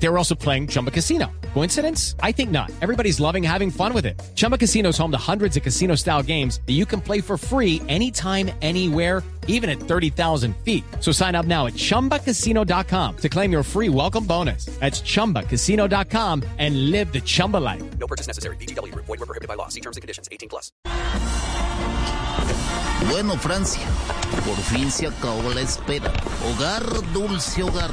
They were also playing Chumba Casino. Coincidence? I think not. Everybody's loving having fun with it. Chumba Casino is home to hundreds of casino style games that you can play for free anytime, anywhere, even at 30,000 feet. So sign up now at chumbacasino.com to claim your free welcome bonus. That's chumbacasino.com and live the Chumba life. No purchase necessary. BGW. Void were prohibited by law. See terms and conditions. 18 plus. Bueno, Francia, por fin se acabó la espera. Hogar, dulce hogar.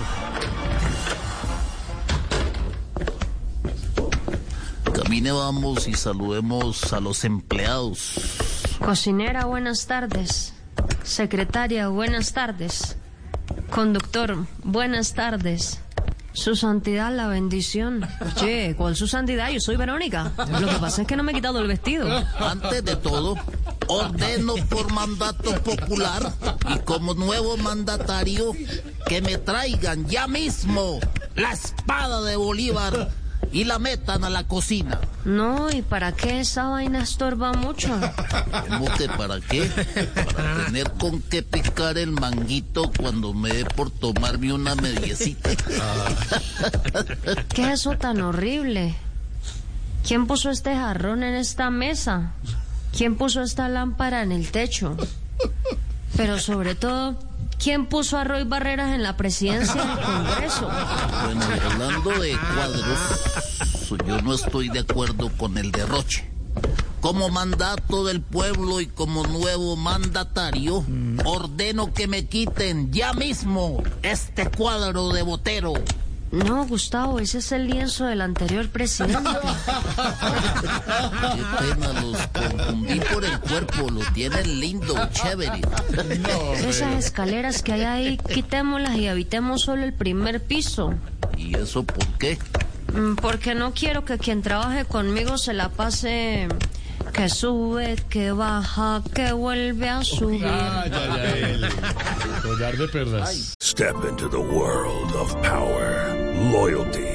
Camine, vamos y saludemos a los empleados. Cocinera, buenas tardes. Secretaria, buenas tardes. Conductor, buenas tardes. Su santidad, la bendición. Che, ¿cuál su santidad? Yo soy Verónica. Lo que pasa es que no me he quitado el vestido. Antes de todo, ordeno por mandato popular y como nuevo mandatario que me traigan ya mismo la espada de Bolívar y la metan a la cocina. No, ¿y para qué esa vaina estorba mucho? ¿Cómo que para qué? Para tener con qué picar el manguito cuando me dé por tomarme una mediecita. ¿Qué es eso tan horrible? ¿Quién puso este jarrón en esta mesa? ¿Quién puso esta lámpara en el techo? Pero sobre todo, ¿quién puso a Roy Barreras en la presidencia del Congreso? Bueno, hablando de cuadros, yo no estoy de acuerdo con el derroche. Como mandato del pueblo y como nuevo mandatario, ordeno que me quiten ya mismo este cuadro de Botero. No, Gustavo, ese es el lienzo del anterior presidente. Qué pena, los confundí por el cuerpo, lo tienen lindo, chévere. Esas escaleras que hay ahí, quitémoslas y habitemos solo el primer piso. ¿Y eso por qué? Mm, Porque no quiero que quien trabaje conmigo se la pase que sube, que baja, que vuelve a subir. Collar de perlas. Step into the world of power, loyalty,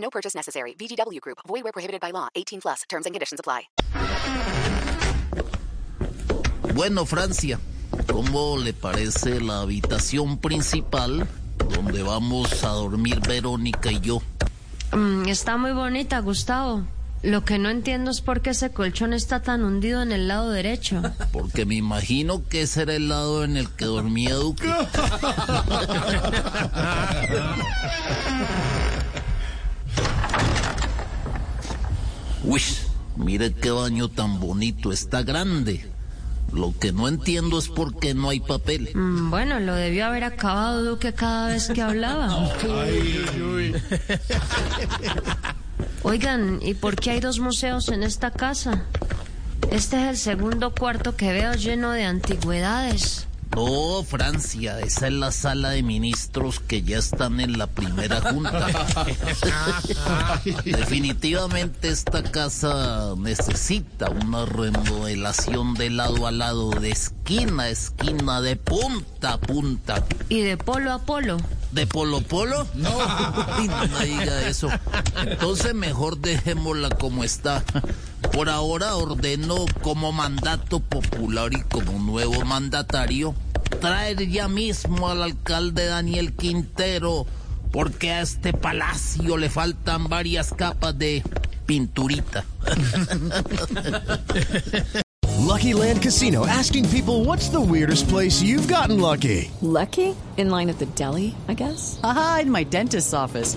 No purchase necessary. VGW Group. Void were prohibited by law. 18 plus. Terms and conditions apply. Bueno, Francia, ¿cómo le parece la habitación principal donde vamos a dormir Verónica y yo? Mm, está muy bonita, Gustavo. Lo que no entiendo es por qué ese colchón está tan hundido en el lado derecho. Porque me imagino que ese era el lado en el que dormía Duque. Uy, mire qué baño tan bonito, está grande. Lo que no entiendo es por qué no hay papel. Mm, Bueno, lo debió haber acabado Duque cada vez que hablaba. Oigan, ¿y por qué hay dos museos en esta casa? Este es el segundo cuarto que veo lleno de antigüedades. No, Francia, esa es la sala de ministros que ya están en la primera junta. Definitivamente esta casa necesita una remodelación de lado a lado, de esquina a esquina, de punta a punta. Y de polo a polo. ¿De Polo Polo? No. no me diga eso. Entonces mejor dejémosla como está. Por ahora ordeno como mandato popular y como nuevo mandatario traer ya mismo al alcalde Daniel Quintero porque a este palacio le faltan varias capas de pinturita. Lucky Land Casino asking people what's the weirdest place you've gotten lucky? Lucky? In line at the deli, I guess? Aha, in my dentist's office.